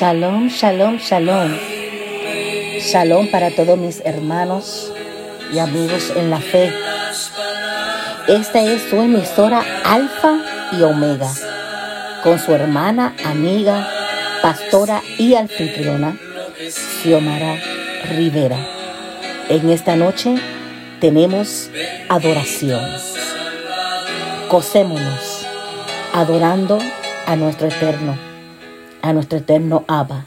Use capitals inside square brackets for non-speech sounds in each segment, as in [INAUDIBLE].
Shalom, shalom, shalom. Shalom para todos mis hermanos y amigos en la fe. Esta es su emisora Alfa y Omega, con su hermana, amiga, pastora y anfitriona, Xiomara Rivera. En esta noche tenemos adoración. Cosémonos adorando a nuestro eterno a nuestro eterno Abba.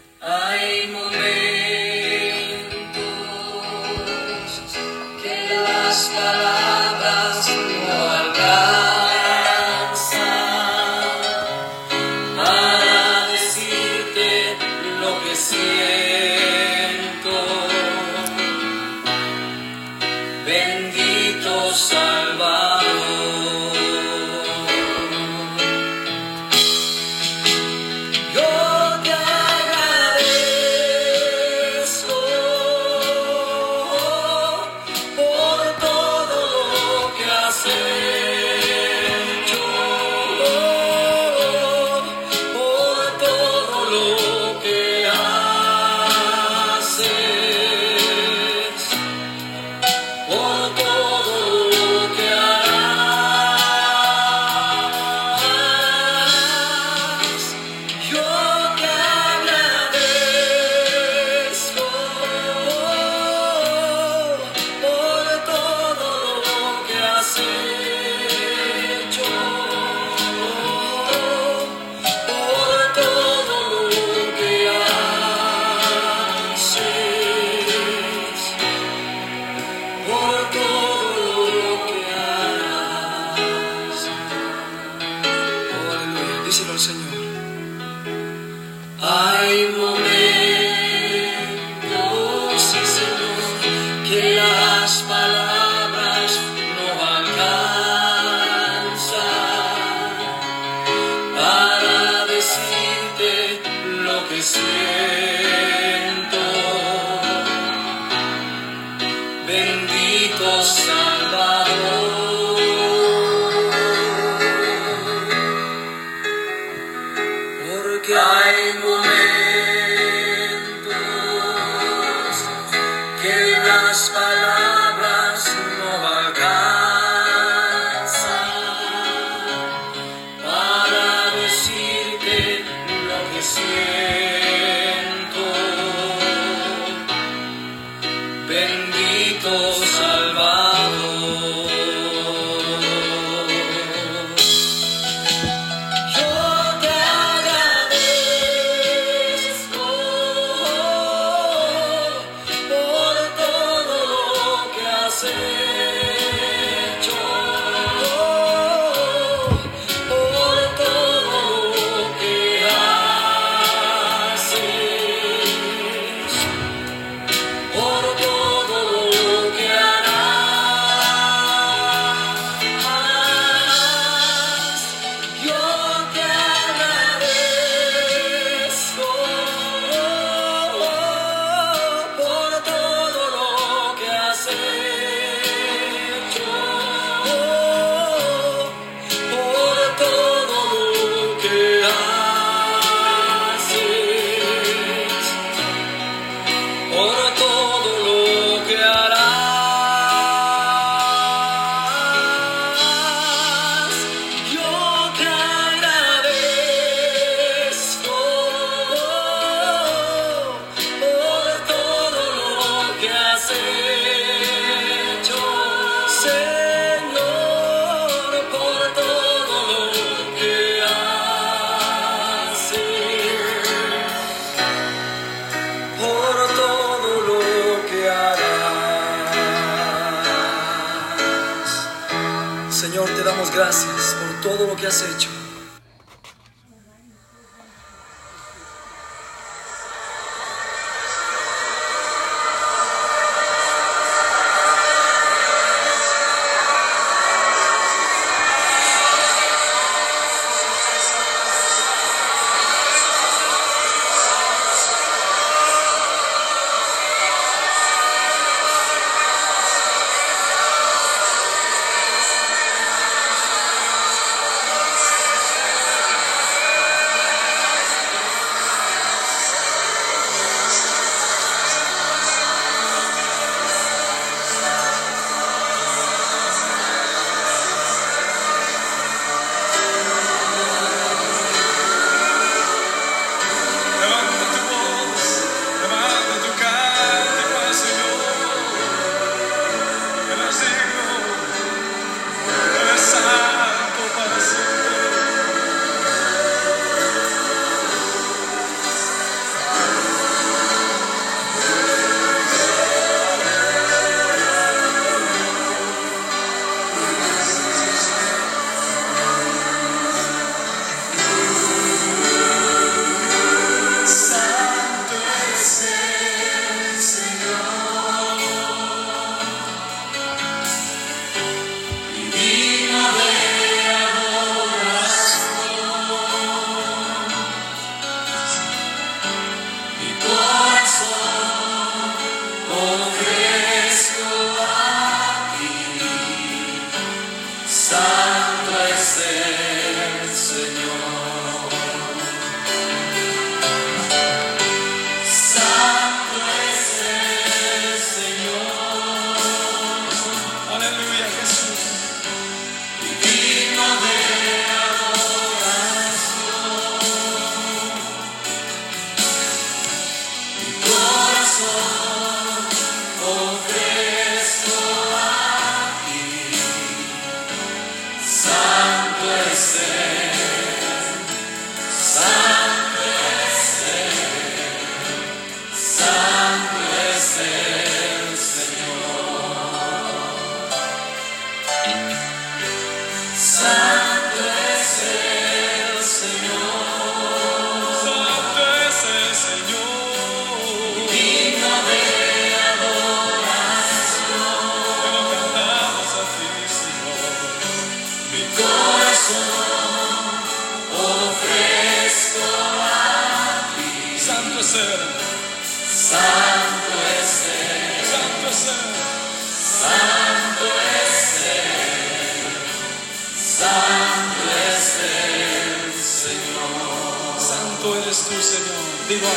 Viva.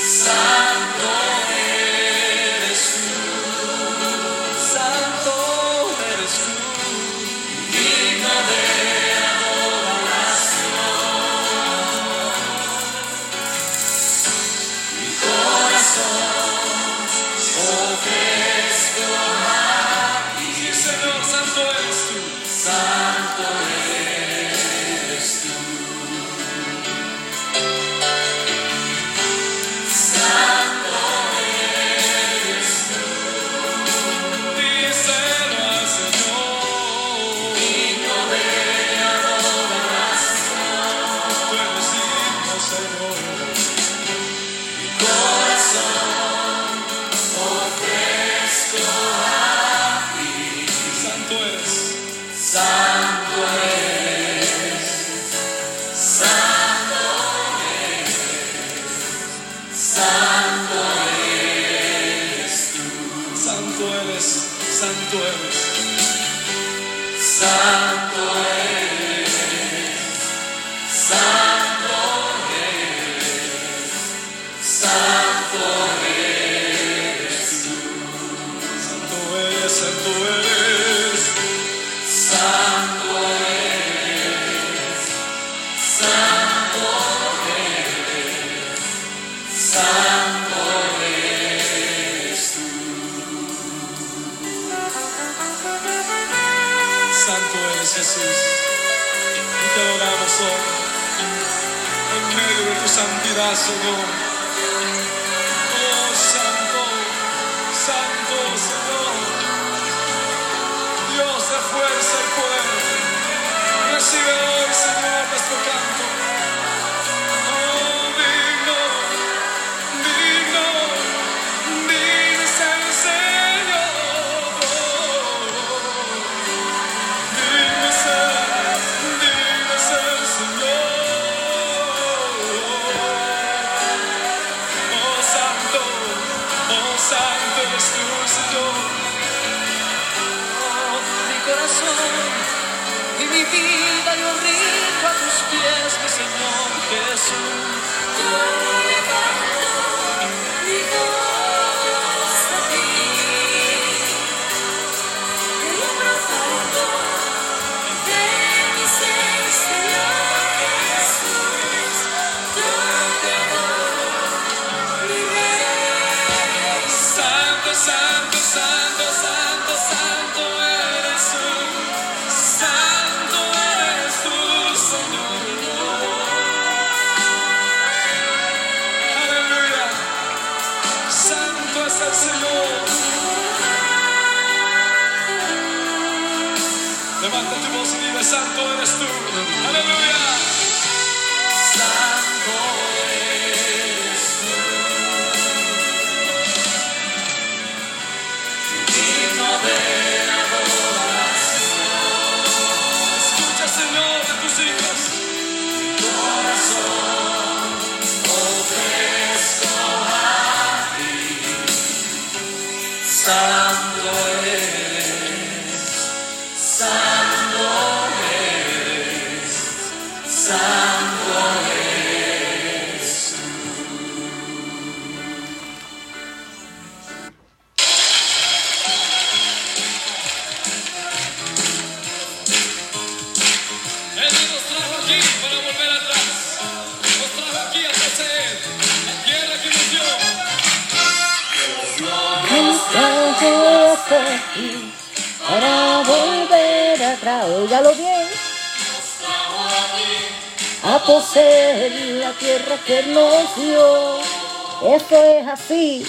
Santo Santo eres, santo es, santo es, santo es, santo eres, Santo es tú, Santo es Jesús, te oramos hoy, en mí de tu santidad, Señor. Para volver atrás, óigalo bien, a poseer la tierra que nos dio. Esto es así.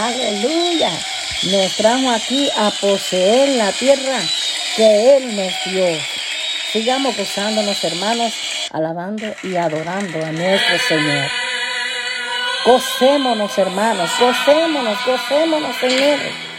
Aleluya. Nos trajo aquí a poseer la tierra que Él nos dio. Sigamos gozándonos, hermanos, alabando y adorando a nuestro Señor. Gocémonos, hermanos, gocémonos, gocémonos Él.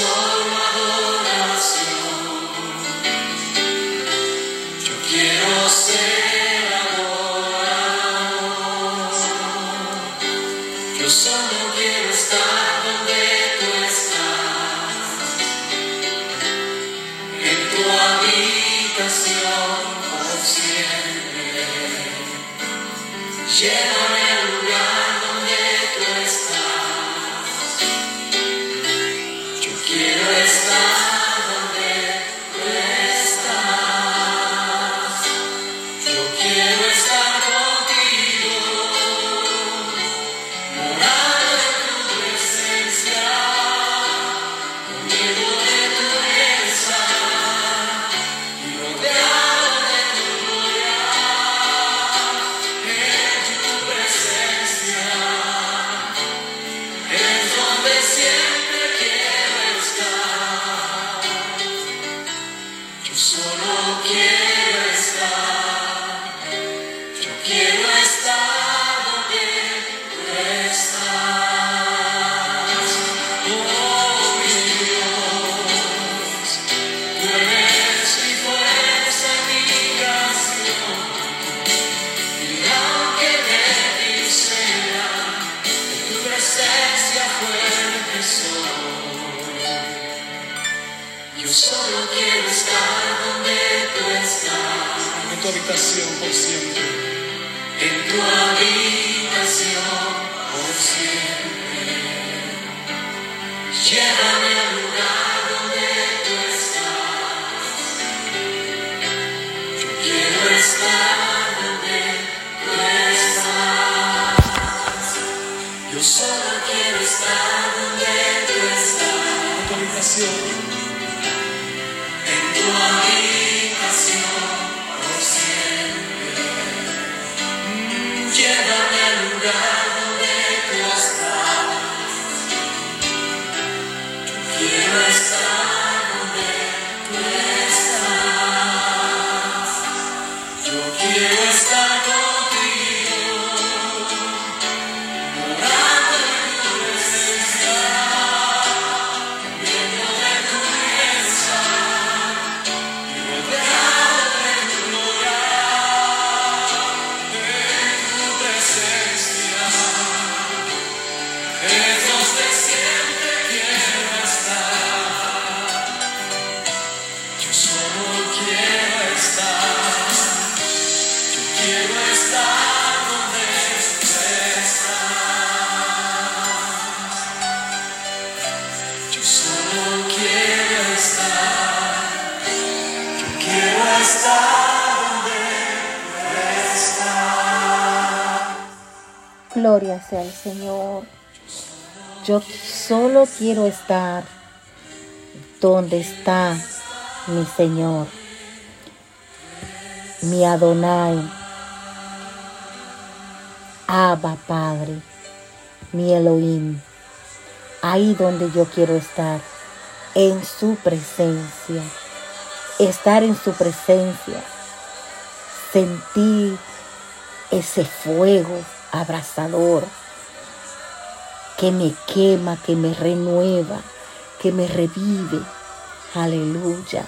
sorrow. Gloria sea al Señor. Yo solo quiero estar donde está mi Señor, mi Adonai, Abba Padre, mi Elohim. Ahí donde yo quiero estar, en su presencia, estar en su presencia, sentir ese fuego abrazador, que me quema, que me renueva, que me revive. Aleluya.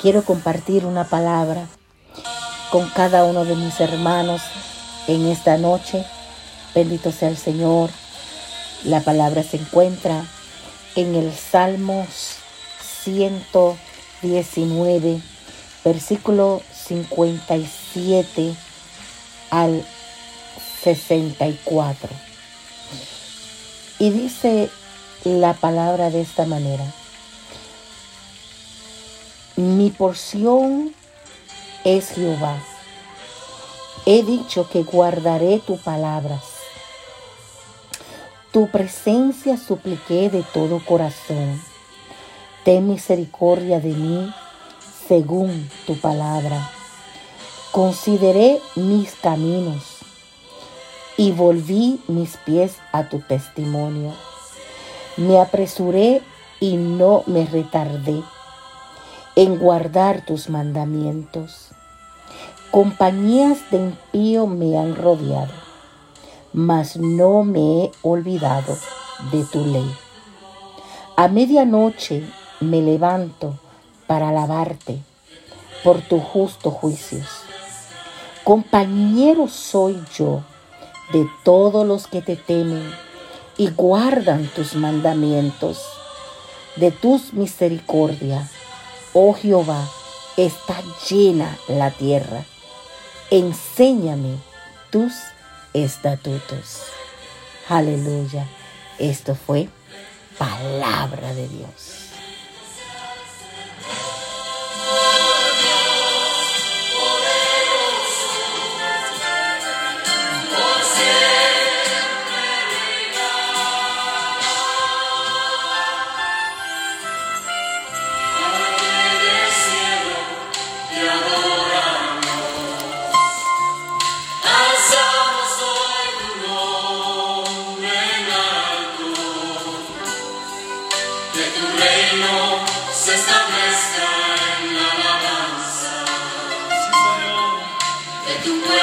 Quiero compartir una palabra con cada uno de mis hermanos en esta noche. Bendito sea el Señor. La palabra se encuentra en el Salmos 119, versículo 57 al 64. Y dice la palabra de esta manera. Mi porción es Jehová. He dicho que guardaré tus palabras. Tu presencia supliqué de todo corazón. Ten misericordia de mí según tu palabra. Consideré mis caminos y volví mis pies a tu testimonio. Me apresuré y no me retardé en guardar tus mandamientos. Compañías de impío me han rodeado, mas no me he olvidado de tu ley. A medianoche me levanto para alabarte por tus justos juicios. Compañero soy yo de todos los que te temen y guardan tus mandamientos. De tus misericordia, oh Jehová, está llena la tierra. Enséñame tus estatutos. Aleluya. Esto fue palabra de Dios. De tu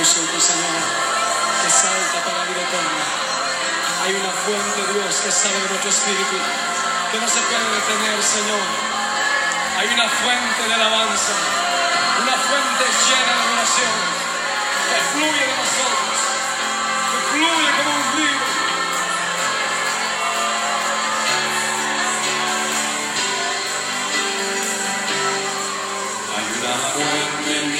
nosotros, Señor, que salta para la vida eterna. Hay una fuente, Dios, que sale de nuestro espíritu, que no se puede detener, Señor. Hay una fuente de alabanza, una fuente llena de oración, que fluye de nosotros, que fluye como un río. Hay una fuente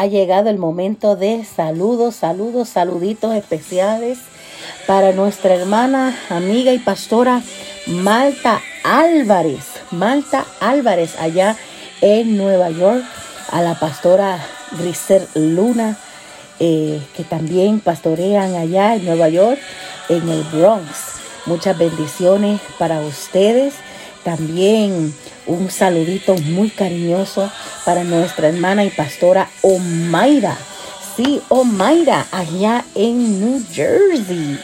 Ha llegado el momento de saludos, saludos, saluditos especiales para nuestra hermana, amiga y pastora Malta Álvarez. Malta Álvarez allá en Nueva York. A la pastora Grisel Luna, eh, que también pastorean allá en Nueva York, en el Bronx. Muchas bendiciones para ustedes. También un saludito muy cariñoso para nuestra hermana y pastora Omaira. Sí, Omaira, allá en New Jersey.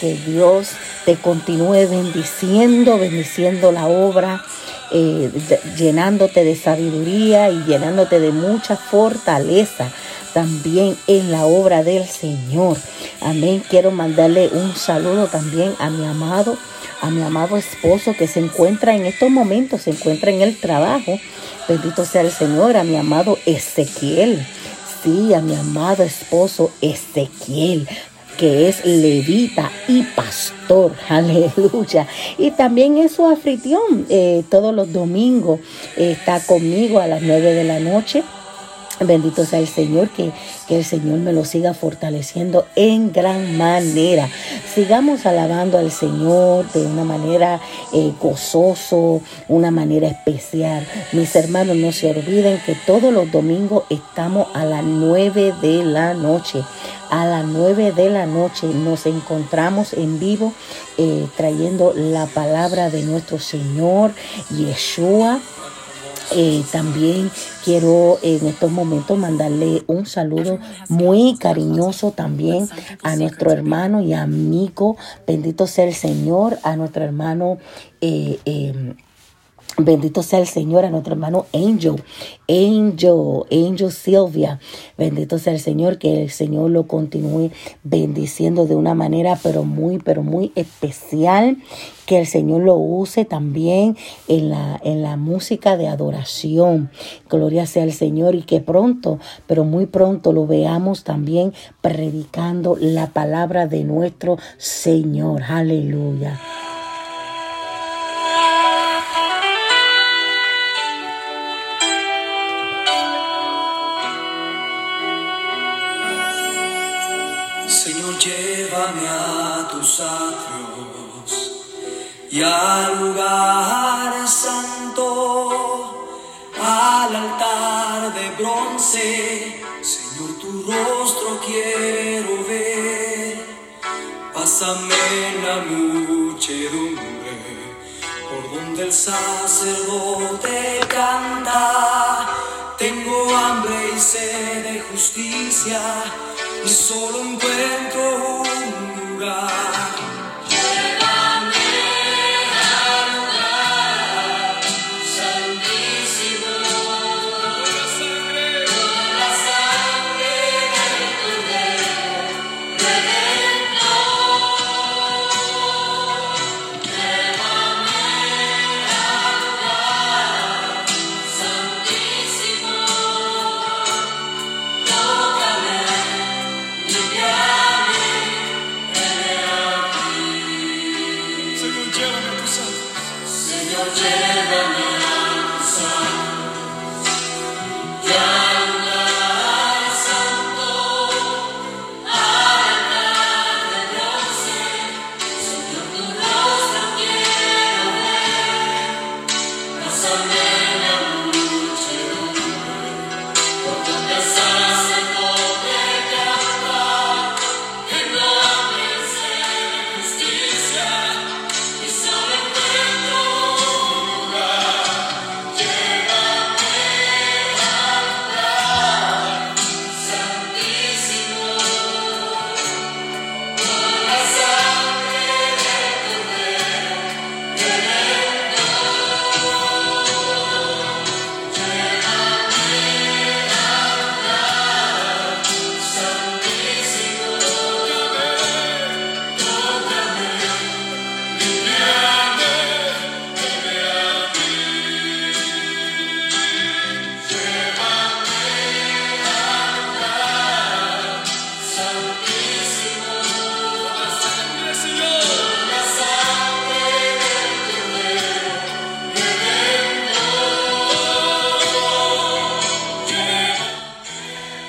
Que Dios te continúe bendiciendo, bendiciendo la obra, eh, llenándote de sabiduría y llenándote de mucha fortaleza también en la obra del Señor. Amén. Quiero mandarle un saludo también a mi amado, a mi amado esposo que se encuentra en estos momentos, se encuentra en el trabajo. Bendito sea el Señor, a mi amado Ezequiel. Sí, a mi amado esposo Ezequiel que es levita y pastor, [LAUGHS] aleluya. Y también es su anfitrión, eh, todos los domingos eh, está conmigo a las nueve de la noche. Bendito sea el Señor, que, que el Señor me lo siga fortaleciendo en gran manera. Sigamos alabando al Señor de una manera eh, gozoso, una manera especial. Mis hermanos, no se olviden que todos los domingos estamos a las 9 de la noche. A las 9 de la noche nos encontramos en vivo eh, trayendo la palabra de nuestro Señor Yeshua. Eh, también quiero en estos momentos mandarle un saludo muy cariñoso también a nuestro hermano y amigo, bendito sea el Señor, a nuestro hermano. eh, eh, Bendito sea el Señor a nuestro hermano Angel, Angel, Angel Silvia. Bendito sea el Señor, que el Señor lo continúe bendiciendo de una manera, pero muy, pero muy especial. Que el Señor lo use también en la, en la música de adoración. Gloria sea al Señor y que pronto, pero muy pronto lo veamos también predicando la palabra de nuestro Señor. Aleluya. Y al lugar santo, al altar de bronce. Señor, tu rostro quiero ver. Pásame la muchedumbre por donde el sacerdote canta. Tengo hambre y sed de justicia y solo encuentro un lugar.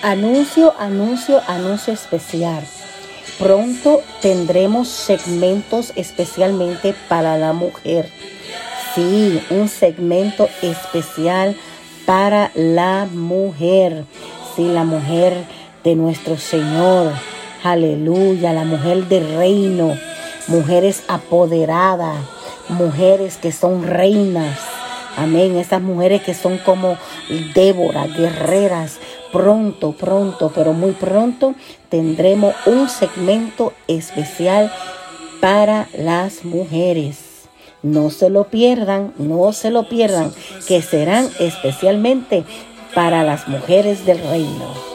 Anuncio, anuncio, anuncio especial. Pronto tendremos segmentos especialmente para la mujer. Sí, un segmento especial para la mujer. Sí, la mujer de nuestro Señor. Aleluya, la mujer del reino. Mujeres apoderadas. Mujeres que son reinas. Amén. Esas mujeres que son como Débora, guerreras. Pronto, pronto, pero muy pronto tendremos un segmento especial para las mujeres. No se lo pierdan, no se lo pierdan, que serán especialmente para las mujeres del reino.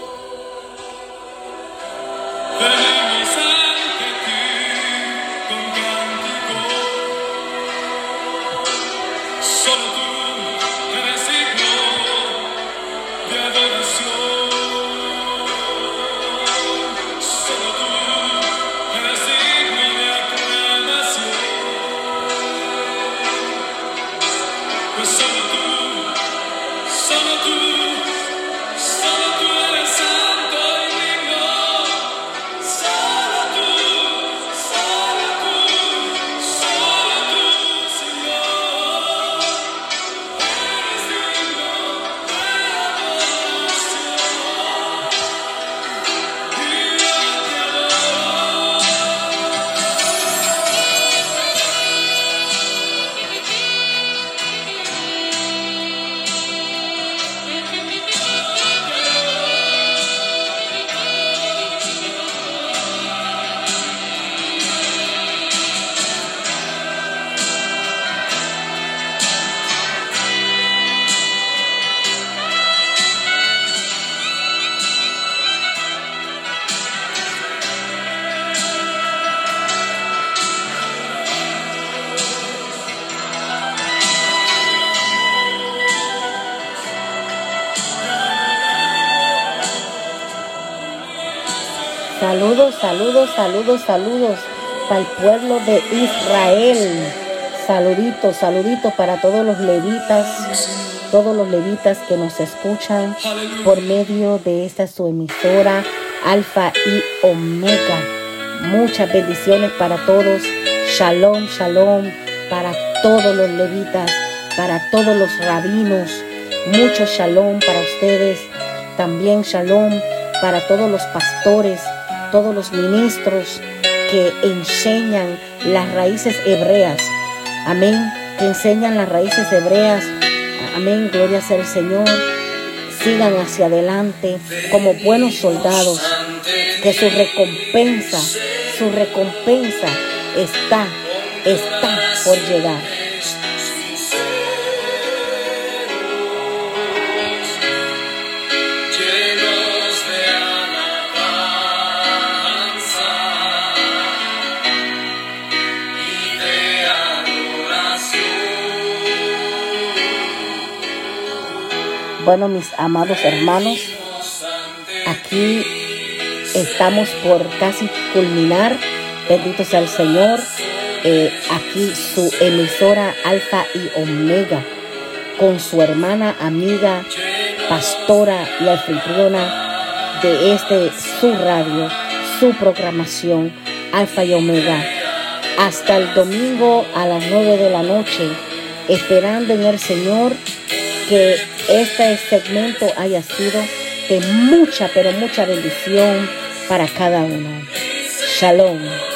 Saludos, saludos, saludos, para el pueblo de Israel. Saluditos, saluditos para todos los levitas, todos los levitas que nos escuchan por medio de esta su emisora Alfa y Omega. Muchas bendiciones para todos. Shalom, shalom para todos los levitas, para todos los rabinos, Mucho shalom para ustedes. También shalom para todos los pastores, todos los ministros que enseñan las raíces hebreas. Amén. Que enseñan las raíces hebreas. Amén. Gloria sea el Señor. Sigan hacia adelante como buenos soldados. Que su recompensa, su recompensa está, está por llegar. Bueno, mis amados hermanos, aquí estamos por casi culminar. Bendito sea el Señor. Eh, aquí su emisora Alfa y Omega con su hermana, amiga, pastora y anfitriona de este su radio, su programación Alfa y Omega. Hasta el domingo a las 9 de la noche, esperando en el Señor que este segmento haya sido de mucha, pero mucha bendición para cada uno. Shalom.